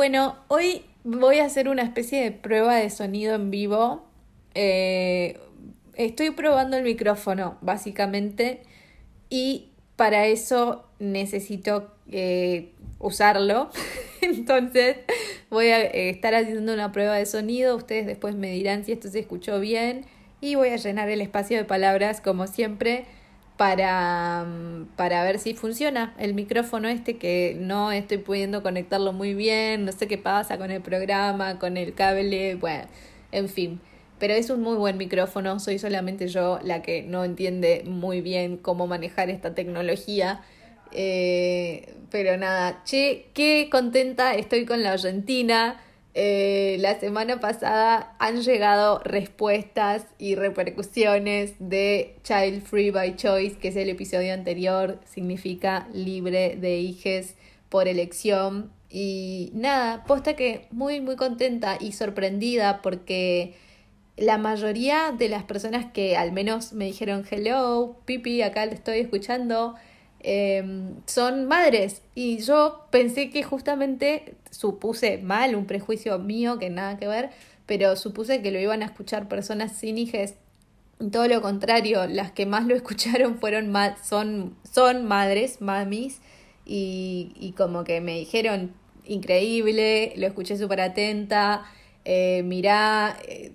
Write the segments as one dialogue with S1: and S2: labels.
S1: Bueno, hoy voy a hacer una especie de prueba de sonido en vivo. Eh, estoy probando el micrófono, básicamente, y para eso necesito eh, usarlo. Entonces voy a eh, estar haciendo una prueba de sonido. Ustedes después me dirán si esto se escuchó bien. Y voy a llenar el espacio de palabras como siempre para, mm, para ver si funciona el micrófono este que no estoy pudiendo conectarlo muy bien, no sé qué pasa con el programa, con el cable, bueno, en fin. Pero es un muy buen micrófono, soy solamente yo la que no entiende muy bien cómo manejar esta tecnología. Eh, pero nada, che, qué contenta estoy con la Argentina eh, la semana pasada han llegado respuestas y repercusiones de Child Free by Choice, que es el episodio anterior, significa libre de hijes por elección. Y nada, posta que muy, muy contenta y sorprendida porque la mayoría de las personas que al menos me dijeron hello, Pipi, acá te estoy escuchando, Em, son madres. Y yo pensé que justamente supuse mal, un prejuicio mío que nada que ver, pero supuse que lo iban a escuchar personas sin hijes. Todo lo contrario, las que más lo escucharon fueron son, son madres, mamis, y, y como que me dijeron increíble, lo escuché súper atenta, eh, mirá, eh,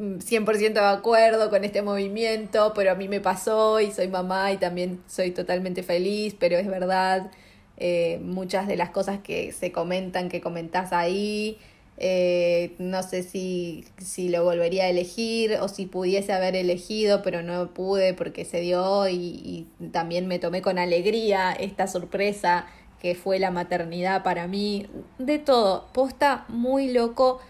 S1: 100% de acuerdo con este movimiento, pero a mí me pasó y soy mamá y también soy totalmente feliz, pero es verdad, eh, muchas de las cosas que se comentan, que comentás ahí, eh, no sé si, si lo volvería a elegir o si pudiese haber elegido, pero no pude porque se dio y, y también me tomé con alegría esta sorpresa que fue la maternidad para mí, de todo, posta muy loco.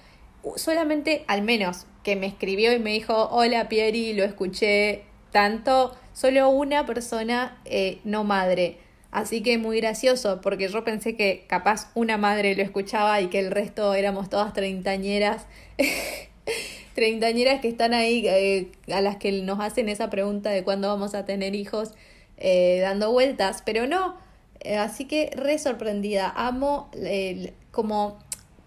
S1: Solamente, al menos, que me escribió y me dijo, hola Pieri, lo escuché tanto, solo una persona eh, no madre. Así que muy gracioso, porque yo pensé que capaz una madre lo escuchaba y que el resto éramos todas treintañeras. treintañeras que están ahí, eh, a las que nos hacen esa pregunta de cuándo vamos a tener hijos, eh, dando vueltas, pero no. así que re sorprendida. Amo como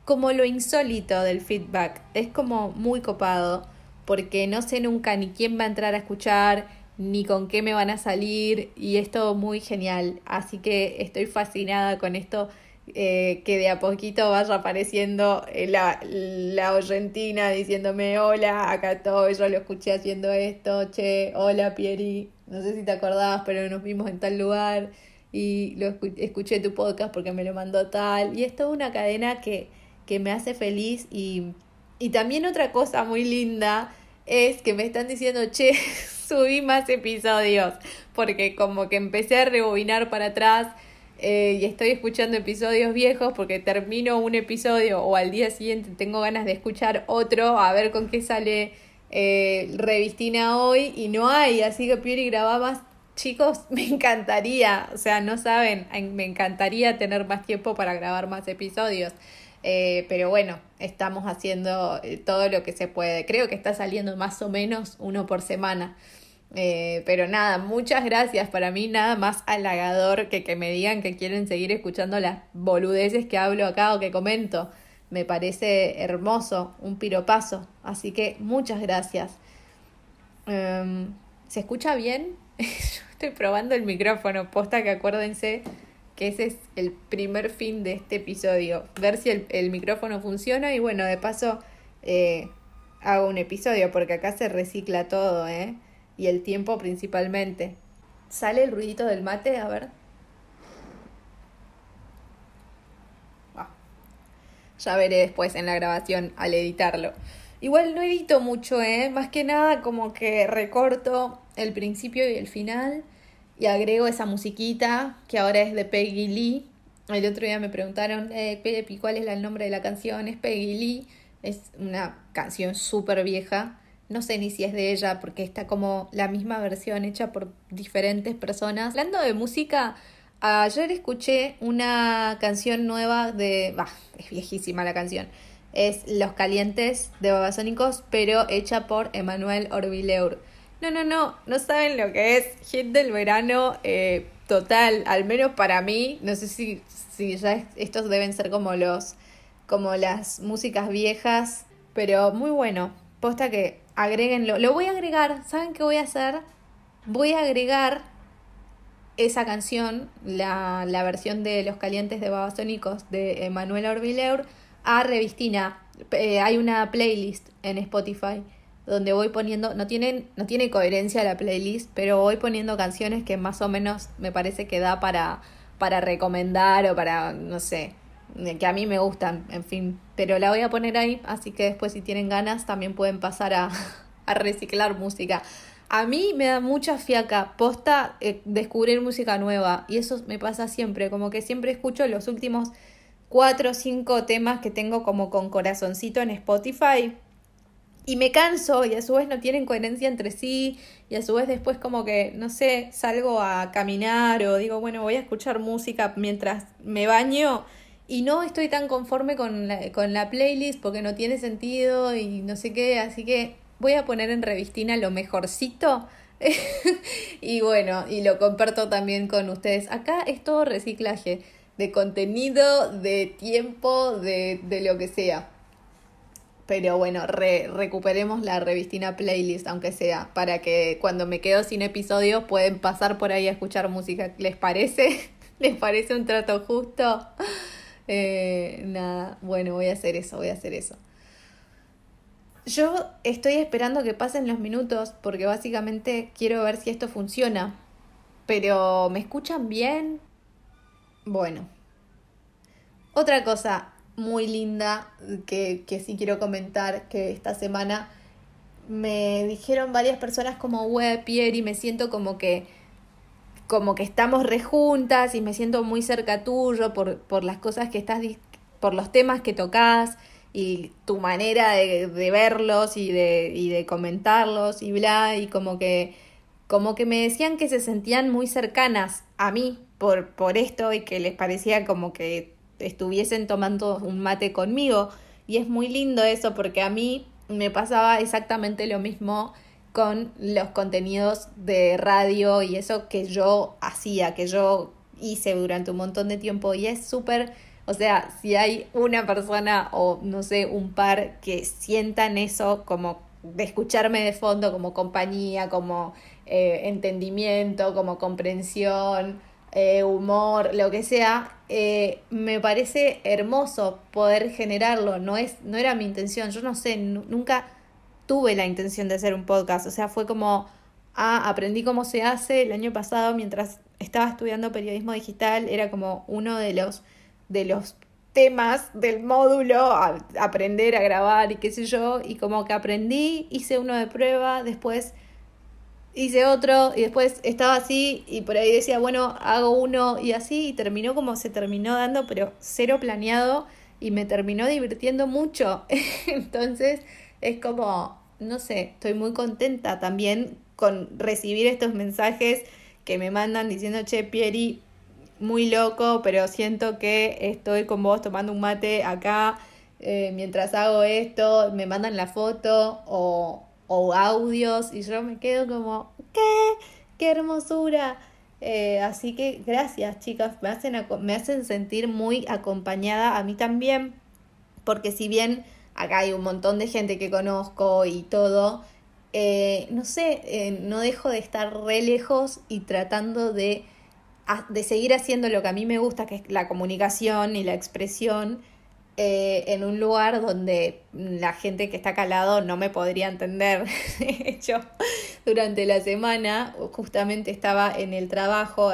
S1: como lo insólito del feedback. Es como muy copado porque no sé nunca ni quién va a entrar a escuchar, ni con qué me van a salir y es todo muy genial. Así que estoy fascinada con esto. Eh, que de a poquito vaya apareciendo eh, la, la oyentina diciéndome hola, acá estoy, yo lo escuché haciendo esto, che, hola Pieri, no sé si te acordabas, pero nos vimos en tal lugar y lo escuché tu podcast porque me lo mandó tal. Y es toda una cadena que, que me hace feliz y, y también otra cosa muy linda es que me están diciendo, che, subí más episodios, porque como que empecé a rebobinar para atrás eh, y estoy escuchando episodios viejos porque termino un episodio o al día siguiente tengo ganas de escuchar otro, a ver con qué sale eh, Revistina hoy y no hay, así que Pieri graba más. Chicos, me encantaría, o sea, no saben, me encantaría tener más tiempo para grabar más episodios. Eh, pero bueno, estamos haciendo eh, todo lo que se puede. Creo que está saliendo más o menos uno por semana. Eh, pero nada, muchas gracias. Para mí nada más halagador que que me digan que quieren seguir escuchando las boludeces que hablo acá o que comento. Me parece hermoso, un piropazo. Así que muchas gracias. Em, ¿Se escucha bien? Estoy probando el micrófono, posta que acuérdense que ese es el primer fin de este episodio. Ver si el, micrófono funciona y bueno, de paso eh, hago un episodio porque acá se recicla todo, ¿eh? Y el tiempo principalmente. ¿Sale el ruidito del mate? A ver. Ya veré después en la grabación al editarlo. Igual no edito mucho, ¿eh? Más que nada como que recorto el principio y el final y agrego esa musiquita que ahora es de Peggy Lee. El otro día me preguntaron, eh, Pepe, ¿cuál es el nombre de la canción? Es Peggy Lee, es una canción súper vieja. No sé ni si es de ella porque está como la misma versión hecha por diferentes personas. Hablando de música, ayer escuché una canción nueva de... Bah, es viejísima la canción. Es Los Calientes de Babasónicos, pero hecha por Emanuel Orbileur no, no, no, no saben lo que es hit del verano eh, total, al menos para mí, no sé si, si ya estos deben ser como los como las músicas viejas, pero muy bueno. Posta que agréguenlo. Lo voy a agregar, ¿saben qué voy a hacer? Voy a agregar esa canción, la, la versión de Los Calientes de Babasónicos de Emanuel Orbileur, a Revistina. Eh, hay una playlist en Spotify donde voy poniendo, no, tienen, no tiene coherencia la playlist, pero voy poniendo canciones que más o menos me parece que da para, para recomendar o para, no sé, que a mí me gustan, en fin, pero la voy a poner ahí, así que después si tienen ganas también pueden pasar a, a reciclar música. A mí me da mucha fiaca, posta, eh, descubrir música nueva, y eso me pasa siempre, como que siempre escucho los últimos cuatro o cinco temas que tengo como con corazoncito en Spotify y me canso y a su vez no tienen coherencia entre sí y a su vez después como que, no sé, salgo a caminar o digo, bueno, voy a escuchar música mientras me baño y no estoy tan conforme con la, con la playlist porque no tiene sentido y no sé qué, así que voy a poner en revistina lo mejorcito. y bueno, y lo comparto también con ustedes. Acá es todo reciclaje de contenido, de tiempo, de, de lo que sea. Pero bueno, recuperemos la revistina playlist, aunque sea, para que cuando me quedo sin episodios pueden pasar por ahí a escuchar música. ¿Les parece? ¿Les parece un trato justo? Eh, nada, bueno, voy a hacer eso, voy a hacer eso. Yo estoy esperando que pasen los minutos porque básicamente quiero ver si esto funciona. Pero, ¿me escuchan bien? Bueno. Otra cosa, muy linda que, que sí quiero comentar que esta semana me dijeron varias personas como web Pierre y me siento como que como que estamos rejuntas y me siento muy cerca tuyo por, por las cosas que estás por los temas que tocas y tu manera de, de verlos y de, y de comentarlos y bla y como que como que me decían que se sentían muy cercanas a mí por, por esto y que les parecía como que estuviesen tomando un mate conmigo. Y es muy lindo eso porque a mí me pasaba exactamente lo mismo con los contenidos de radio y eso que yo hacía, que yo hice durante un montón de tiempo y es súper, o sea, si hay una persona o no sé, un par que sientan eso como de escucharme de fondo como compañía, como eh, entendimiento, como comprensión, eh, humor, lo que sea, eh, me parece hermoso poder generarlo. No, es, no era mi intención, yo no sé, nunca tuve la intención de hacer un podcast. O sea, fue como, ah, aprendí cómo se hace el año pasado mientras estaba estudiando periodismo digital, era como uno de los, de los temas del módulo, aprender a grabar y qué sé yo, y como que aprendí, hice uno de prueba, después hice otro y después estaba así y por ahí decía, bueno, hago uno y así y terminó como se terminó dando, pero cero planeado y me terminó divirtiendo mucho. Entonces es como, no sé, estoy muy contenta también con recibir estos mensajes que me mandan diciendo, che, Pieri, muy loco, pero siento que estoy con vos tomando un mate acá eh, mientras hago esto, me mandan la foto o, o audios y yo me quedo como, ¿qué? ¡Qué hermosura! Eh, así que gracias chicas, me hacen, me hacen sentir muy acompañada a mí también, porque si bien acá hay un montón de gente que conozco y todo, eh, no sé, eh, no dejo de estar re lejos y tratando de, de seguir haciendo lo que a mí me gusta, que es la comunicación y la expresión, eh, en un lugar donde la gente que está acá al lado no me podría entender. De hecho, durante la semana justamente estaba en el trabajo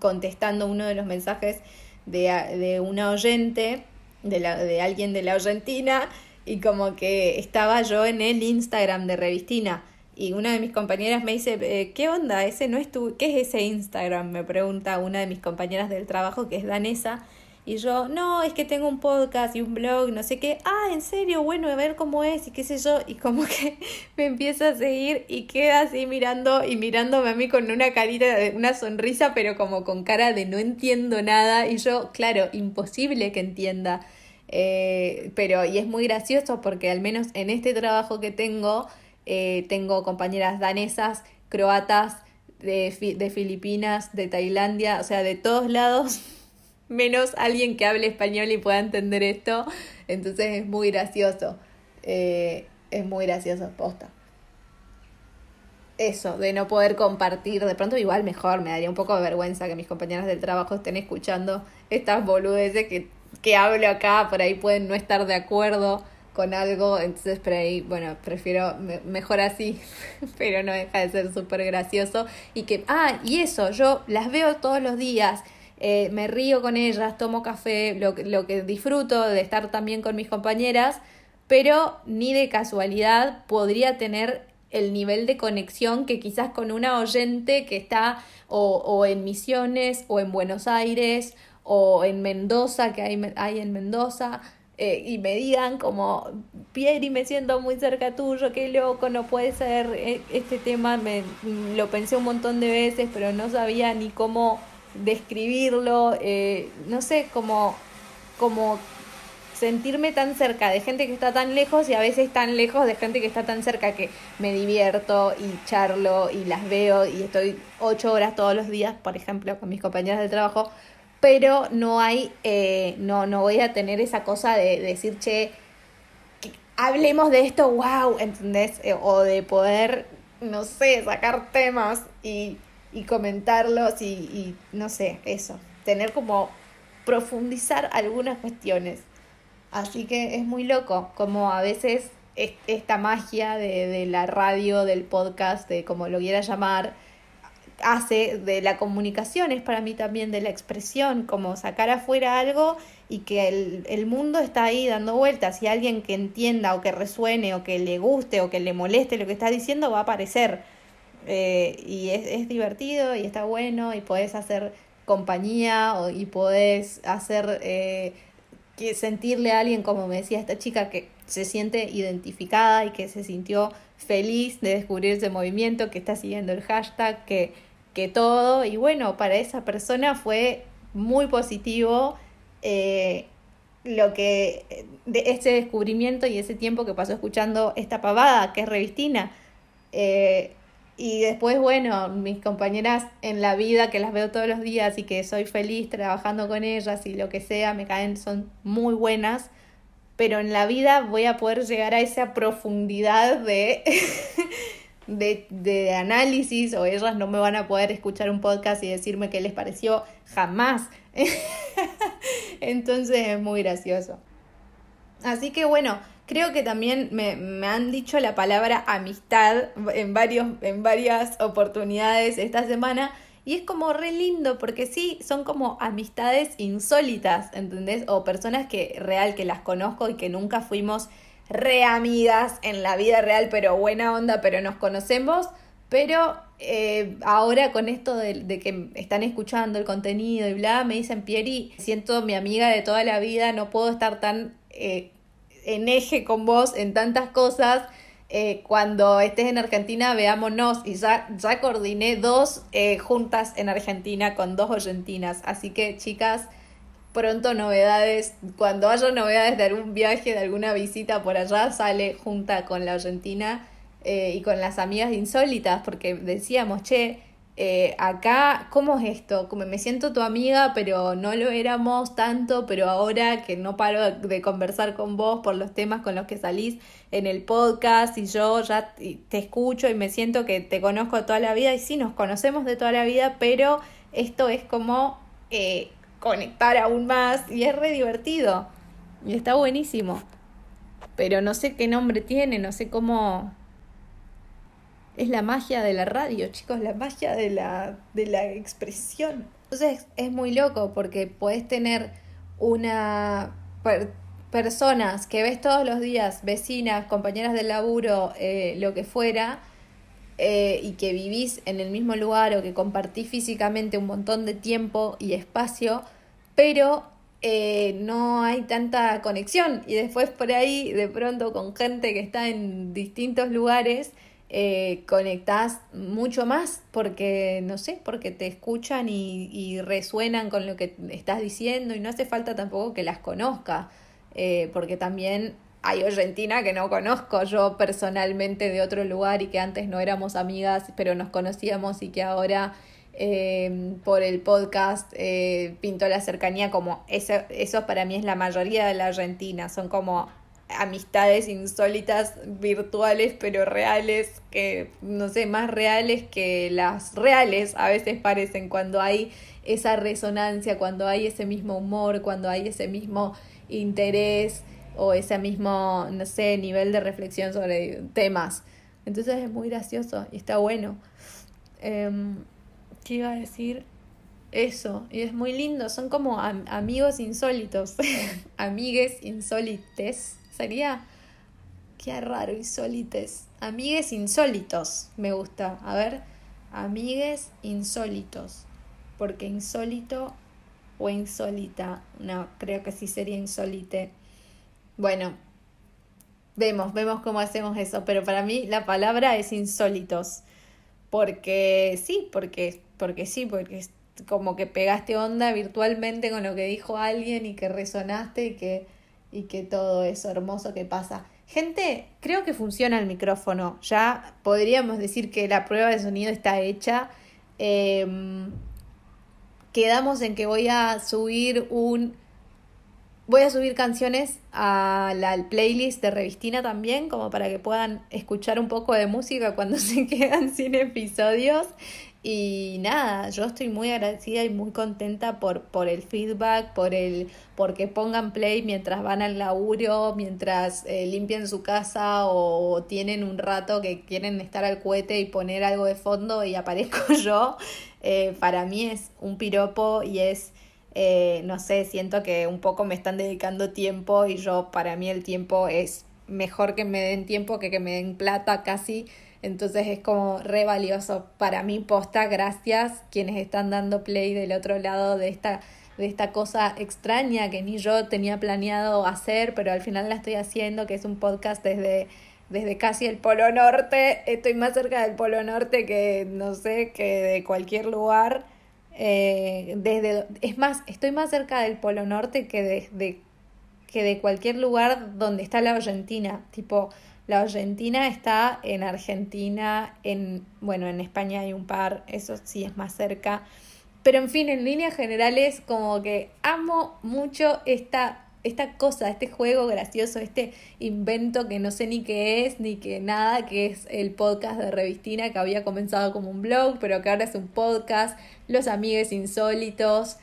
S1: contestando uno de los mensajes de, de una oyente, de, la, de alguien de la Argentina, y como que estaba yo en el Instagram de Revistina. Y una de mis compañeras me dice, eh, ¿qué onda? ¿Ese no es tu, ¿Qué es ese Instagram? Me pregunta una de mis compañeras del trabajo que es danesa. Y yo, no, es que tengo un podcast y un blog, no sé qué. Ah, en serio, bueno, a ver cómo es y qué sé yo. Y como que me empieza a seguir y queda así mirando y mirándome a mí con una carita, una sonrisa, pero como con cara de no entiendo nada. Y yo, claro, imposible que entienda. Eh, pero, y es muy gracioso porque al menos en este trabajo que tengo, eh, tengo compañeras danesas, croatas, de, de Filipinas, de Tailandia, o sea, de todos lados menos alguien que hable español y pueda entender esto. Entonces es muy gracioso. Eh, es muy gracioso, posta. Eso, de no poder compartir, de pronto igual mejor, me daría un poco de vergüenza que mis compañeras del trabajo estén escuchando estas boludeces que, que hablo acá, por ahí pueden no estar de acuerdo con algo, entonces por ahí, bueno, prefiero mejor así, pero no deja de ser súper gracioso. Y que, ah, y eso, yo las veo todos los días, eh, me río con ellas, tomo café, lo, lo que disfruto de estar también con mis compañeras, pero ni de casualidad podría tener el nivel de conexión que quizás con una oyente que está o, o en Misiones o en Buenos Aires o en Mendoza, que hay, hay en Mendoza, eh, y me digan como, Pieri, me siento muy cerca tuyo, qué loco, no puede ser, e, este tema me, lo pensé un montón de veces, pero no sabía ni cómo describirlo, eh, no sé, como, como sentirme tan cerca de gente que está tan lejos y a veces tan lejos de gente que está tan cerca que me divierto y charlo y las veo y estoy ocho horas todos los días, por ejemplo, con mis compañeras de trabajo, pero no hay, eh, no, no voy a tener esa cosa de, decir, che, hablemos de esto, wow, ¿entendés? Eh, o de poder, no sé, sacar temas y, y comentarlos y, y, no sé, eso, tener como profundizar algunas cuestiones. Así que es muy loco, como a veces esta magia de, de la radio, del podcast, de como lo quiera llamar, hace de la comunicación, es para mí también de la expresión, como sacar afuera algo y que el, el, mundo está ahí dando vueltas y alguien que entienda o que resuene o que le guste o que le moleste lo que está diciendo va a aparecer. Eh, y es, es, divertido y está bueno y podés hacer compañía o, y podés hacer eh, que sentirle a alguien, como me decía esta chica, que se siente identificada y que se sintió feliz de descubrir ese movimiento, que está siguiendo el hashtag, que que todo. Y bueno, para esa persona fue muy positivo eh, lo que de ese descubrimiento y ese tiempo que pasó escuchando esta pavada, que es Revistina. Y después, bueno, mis compañeras en la vida que las veo todos los días y que soy feliz trabajando con ellas y lo que sea, me caen, son muy buenas. Pero en la vida voy a poder llegar a esa profundidad de de, de, análisis o ellas no me van a poder escuchar un podcast y decirme qué les pareció jamás. Entonces es muy gracioso. Así que bueno, creo que también me, me, han dicho la palabra amistad en, varios, en varias oportunidades esta semana. Y es como re lindo porque sí, son como amistades insólitas, ¿entendés? O personas que real que las conozco y que nunca fuimos re amigas en la vida real, pero buena onda, pero nos conocemos. Pero eh, ahora con esto de, que están escuchando el contenido y bla, me dicen, Pieri, siento mi amiga de toda la vida, no puedo estar tan eh, en eje con vos en tantas cosas. Eh, cuando estés en Argentina, veámonos. Y ya, ya coordiné dos juntas en Argentina con dos argentinas. Así que, chicas, pronto novedades, cuando haya novedades de algún viaje, de alguna visita por allá, sale junta con la Argentina eh, y con las amigas insólitas, porque decíamos, che, eh, acá, ¿cómo es esto? Como me siento tu amiga, pero no lo éramos tanto, pero ahora que no paro de conversar con vos por los temas con los que salís en el podcast y yo ya te escucho y me siento que te conozco toda la vida y sí, nos conocemos de toda la vida, pero esto es como... Eh, conectar aún más y es re divertido y está buenísimo. Pero no sé qué nombre tiene, no sé cómo... Es la magia de la radio, chicos, la magia de la, de la expresión. Entonces es muy loco porque puedes tener una... personas que ves todos los días, vecinas, compañeras del laburo, eh, lo que fuera, eh, y que vivís en el mismo lugar o que compartís físicamente un montón de tiempo y espacio, pero eh, no hay tanta conexión y después por ahí de pronto con gente que está en distintos lugares eh, conectás mucho más porque, no sé, porque te escuchan y, resuenan con lo que estás diciendo y no hace falta tampoco que las conozca, eh, porque también hay Argentina que no conozco yo personalmente de otro lugar y que antes no éramos amigas, pero nos conocíamos y que ahora eh, por el podcast eh, Pintó la Cercanía, como eso para mí es la mayoría de la Argentina, son como amistades insólitas virtuales pero reales que no sé más reales que las reales a veces parecen cuando hay esa resonancia cuando hay ese mismo humor cuando hay ese mismo interés o ese mismo no sé nivel de reflexión sobre temas. Entonces es muy gracioso y está bueno. Em, ¿Qué iba a decir? Eso, y es muy lindo, son como amigos insólitos, amigues insólites, sería, qué raro, insólites, amigues insólitos, me gusta, a ver, amigues insólitos, porque insólito o insólita, no, creo que sí sería insólite. Bueno, vemos, vemos cómo hacemos eso, pero para mí la palabra es insólitos, porque sí, porque porque sí, porque es como que pegaste onda virtualmente con lo que dijo alguien y que resonaste y que, y que todo eso hermoso que pasa. Gente, creo que funciona el micrófono. Ya podríamos decir que la prueba de sonido está hecha. Em, quedamos en que voy a subir un. Voy a subir canciones a la playlist de Revistina también, como para que puedan escuchar un poco de música cuando se quedan sin episodios. Y nada, yo estoy muy agradecida y muy contenta por, por el feedback, por el porque pongan play mientras van al laburo, mientras eh, limpian su casa o tienen un rato que quieren estar al cohete y poner algo de fondo y aparezco yo. Eh, para mí es un piropo y es, eh, no sé, siento que un poco me están dedicando tiempo y yo para mí el tiempo es mejor que me den tiempo que que me den plata casi. Entonces es como re valioso para mí posta, gracias quienes están dando play del otro lado de esta de esta cosa extraña que ni yo tenía planeado hacer, pero al final la estoy haciendo, que es un podcast desde, desde casi el Polo Norte. Estoy más cerca del Polo Norte que, no sé, que de cualquier lugar. Eh, desde, es más, estoy más cerca del Polo Norte que de, que de cualquier lugar donde está la Argentina. Tipo, la Argentina está en Argentina, en, bueno, en España hay un par, eso sí es más cerca. Pero en fin, en líneas generales, como que amo mucho esta, esta cosa, este juego gracioso, este invento que no sé ni qué es, ni que nada, que es el podcast de Revistina, que había comenzado como un blog, pero que ahora es un podcast, Los Amigues Insólitos,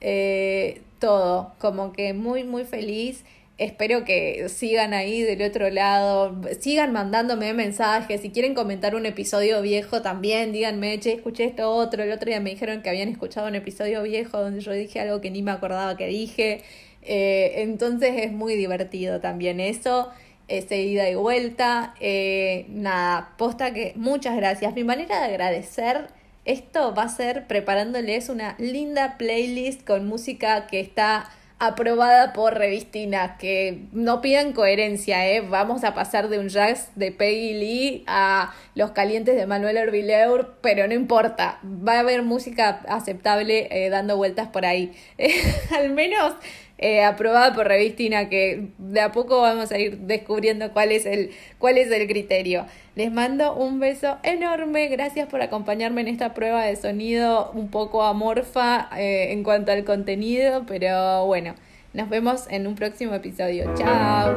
S1: eh, todo, como que muy, muy feliz. Espero que sigan ahí del otro lado, sigan mandándome mensajes, si quieren comentar un episodio viejo también, díganme, che, escuché esto otro, el otro día me dijeron que habían escuchado un episodio viejo donde yo dije algo que ni me acordaba que dije, eh, entonces es muy divertido también eso, ese ida y vuelta, eh, nada, posta que muchas gracias, mi manera de agradecer esto va a ser preparándoles una linda playlist con música que está aprobada por Revistina, que no pidan coherencia, ¿eh? Vamos a pasar de un jazz de Peggy Lee a Los Calientes de Manuel Hervileur, pero no importa, va a haber música aceptable eh, dando vueltas por ahí. al menos eh, aprobada por Revistina, que de a poco vamos a ir descubriendo cuál es el, cuál es el criterio. Les mando un beso enorme, gracias por acompañarme en esta prueba de sonido un poco amorfa eh, en cuanto al contenido, pero bueno, nos vemos en un próximo episodio. Chao.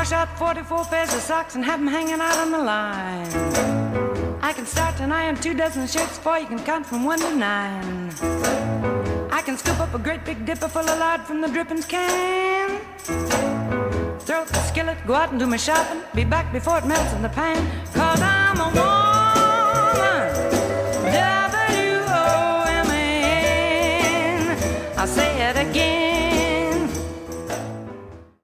S1: wash out 44 pairs of socks and have them hanging out on the line. I can start to iron two dozen shirts before you can count from one to nine. I can scoop up a great big dipper full of lard from the drippings can. Throw up the skillet, go out and do my shopping. Be back before it melts in the pan. I